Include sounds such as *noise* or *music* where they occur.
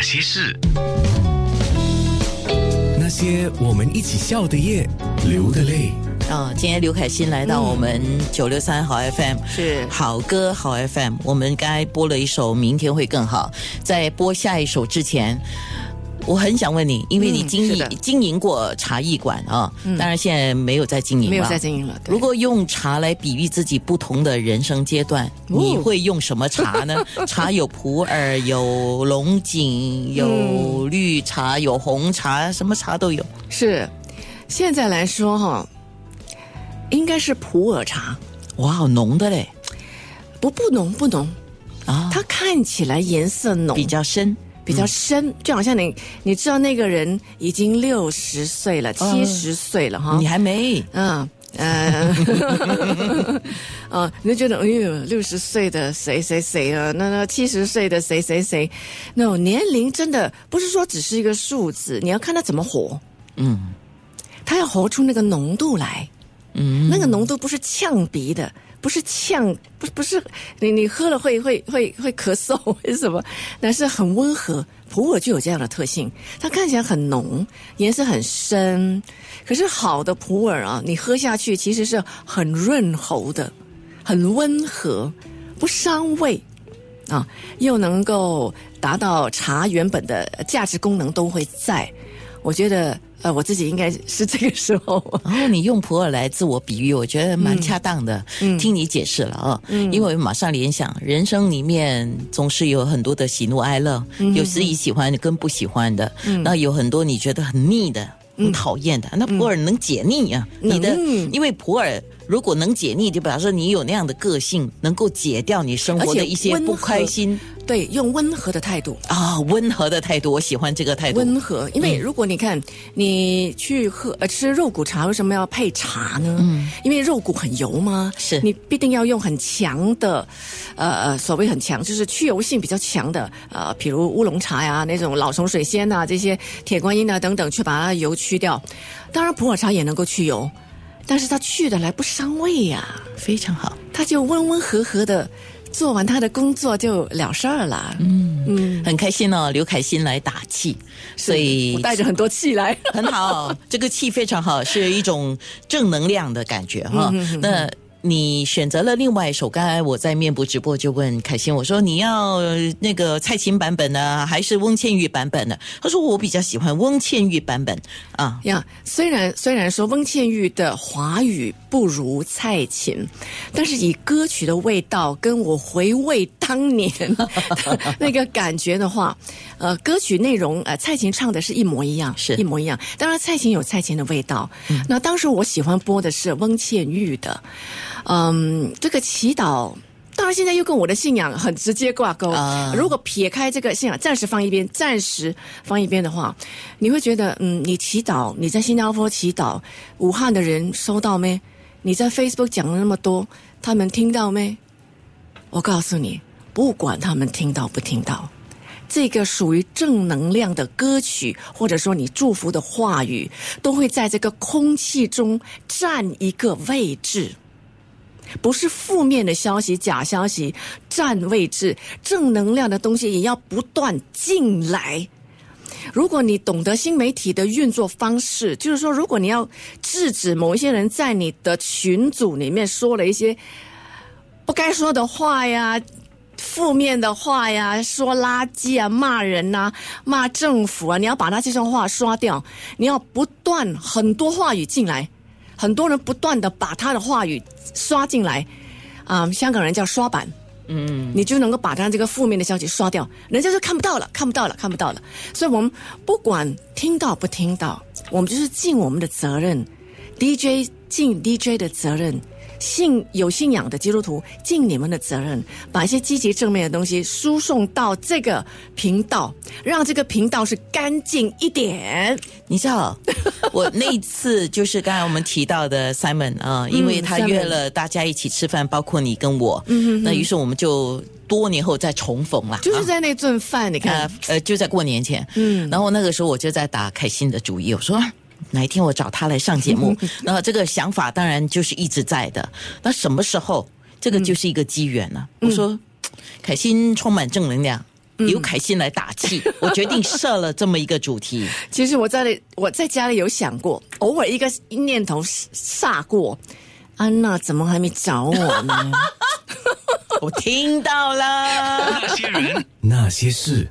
那些事，那些我们一起笑的夜，流的泪。哦，今天刘凯欣来到我们九六三好 FM，、是好歌好 FM。我们刚才播了一首《明天会更好》，在播下一首之前。我很想问你，因为你嗯经营、经营过茶艺馆啊，当然现在没有在经营了，没有在经营了。对。如果用茶来比喻自己不同的人生阶段，哦。你会用什么茶呢？*laughs* 茶有普洱，有龙井，有绿茶，有红茶，什么茶都有。是现在来说哈，应该是普洱茶，哇，好浓的嘞。不不浓不浓，啊，它看起来颜色浓，比较深。比较深，就好像你你知道那个人已经六十岁了，七十岁了哈。你，还没。嗯。呃，啊，*laughs* 你就觉得哎呦，六十岁的谁谁谁啊，那那七十岁的谁谁谁，那种年龄真的不是说只是一个数字，你要看他怎么活，嗯。他要活出那个浓度来，嗯，那个浓度不是呛鼻的，不是呛，不不是你你喝了会会会会咳嗽，*laughs* 为什么？那是很温和。普洱就有这样的特性，它看起来很浓，颜色很深，可是好的普洱啊，你喝下去其实是很润喉的，很温和，不伤胃啊，又能够达到茶原本的价值功能都会在。我觉得呃，我自己应该是这个时候。然后你用普洱来自我比喻，我觉得蛮恰当的。嗯听你解释了啊，因为马上联想，人生里面总是有很多的喜怒哀乐，嗯有时你喜欢的跟不喜欢的，那有很多你觉得很腻的。很讨厌的，那普洱能解腻啊！你的，嗯因为普洱如果能解腻，就表示你有那样的个性，能够解掉你生活的一些不开心对，用温和的态度，啊，温和的态度，我喜欢这个态度。温和。因为如果你看你去喝呃吃肉骨茶，为什么要配茶呢？嗯，因为肉骨很油嘛，是你必定要用很强的，呃呃，所谓很强，就是去油性比较强的，呃，比如乌龙茶呀，那种老虫水仙呐，这些铁观音啊等等，去把它油去掉。当然普洱茶也能够去油，但是它去的来不伤胃呀、非常好。它就温温和和的做完他的工作就了事儿了。嗯嗯，很开心哦，刘凯欣来打气，所以我带着很多气来。很好，这个气非常好，是一种正能量的感觉哈。那你选择了另外一首，刚才我在面部直播就问凯欣，我说你要呃那个蔡琴版本呢，还是翁倩玉版本呢？他说我比较喜欢翁倩玉版本啊。呀，虽然虽然说翁倩玉的华语不如蔡琴，但是以歌曲的味道跟我回味当年 *laughs* 那个感觉的话，呃，歌曲内容呃蔡琴唱的是一模一样，是一模一样。当然蔡琴有蔡琴的味道，那当时我喜欢播的是翁倩玉的，嗯，这个祈祷。当然，现在又跟我的信仰很直接挂钩。啊如果撇开这个信仰，暂时放一边，暂时放一边的话，你会觉得，嗯，你祈祷，你在新加坡祈祷，武汉的人收到没？你在 Facebook 讲了那么多，他们听到没？我告诉你，不管他们听到不听到，这个属于正能量的歌曲，或者说你祝福的话语，都会在这个空气中占一个位置。不是负面的消息、假消息占位置，正能量的东西也要不断进来。如果你懂得新媒体的运作方式，就是说，如果你要制止某一些人在你的群组里面说了一些不该说的话呀、负面的话呀、说垃圾啊、骂人呐、骂政府啊，你要把他这种话刷掉，你要不断很多话语进来，很多人不断的把他的话语刷进来，啊、香港人叫刷板。嗯，你就能够把他这个负面的消息刷掉，人家就看不到了，看不到了，看不到了。所以我们不管听到不听到，我们就是尽我们的责任，DJ 尽 DJ 的责任，信有信仰的基督徒尽你们的责任，把一些积极正面的东西输送到这个频道，让这个频道是干净一点。你知道，我那一次就是刚才我们提到的 Simon 啊，因为他约了大家一起吃饭，包括你跟我，嗯那于是我们就多年后再重逢了，就是啊在那顿饭，你看呃，呃，就在过年前，嗯，然后那个时候我就在打开心的主意，我说哪一天我找他来上节目，*laughs* 然后这个想法当然就是一直在的。那什么时候这个就是一个机缘呢、我说，凯欣充满正能量。由凯欣来打气，*laughs* 我决定设了这么一个主题。其实我在我在家里有想过，偶尔一个念头煞过，安娜怎么还没找我呢？*laughs* 我听到了。那些人，那些事。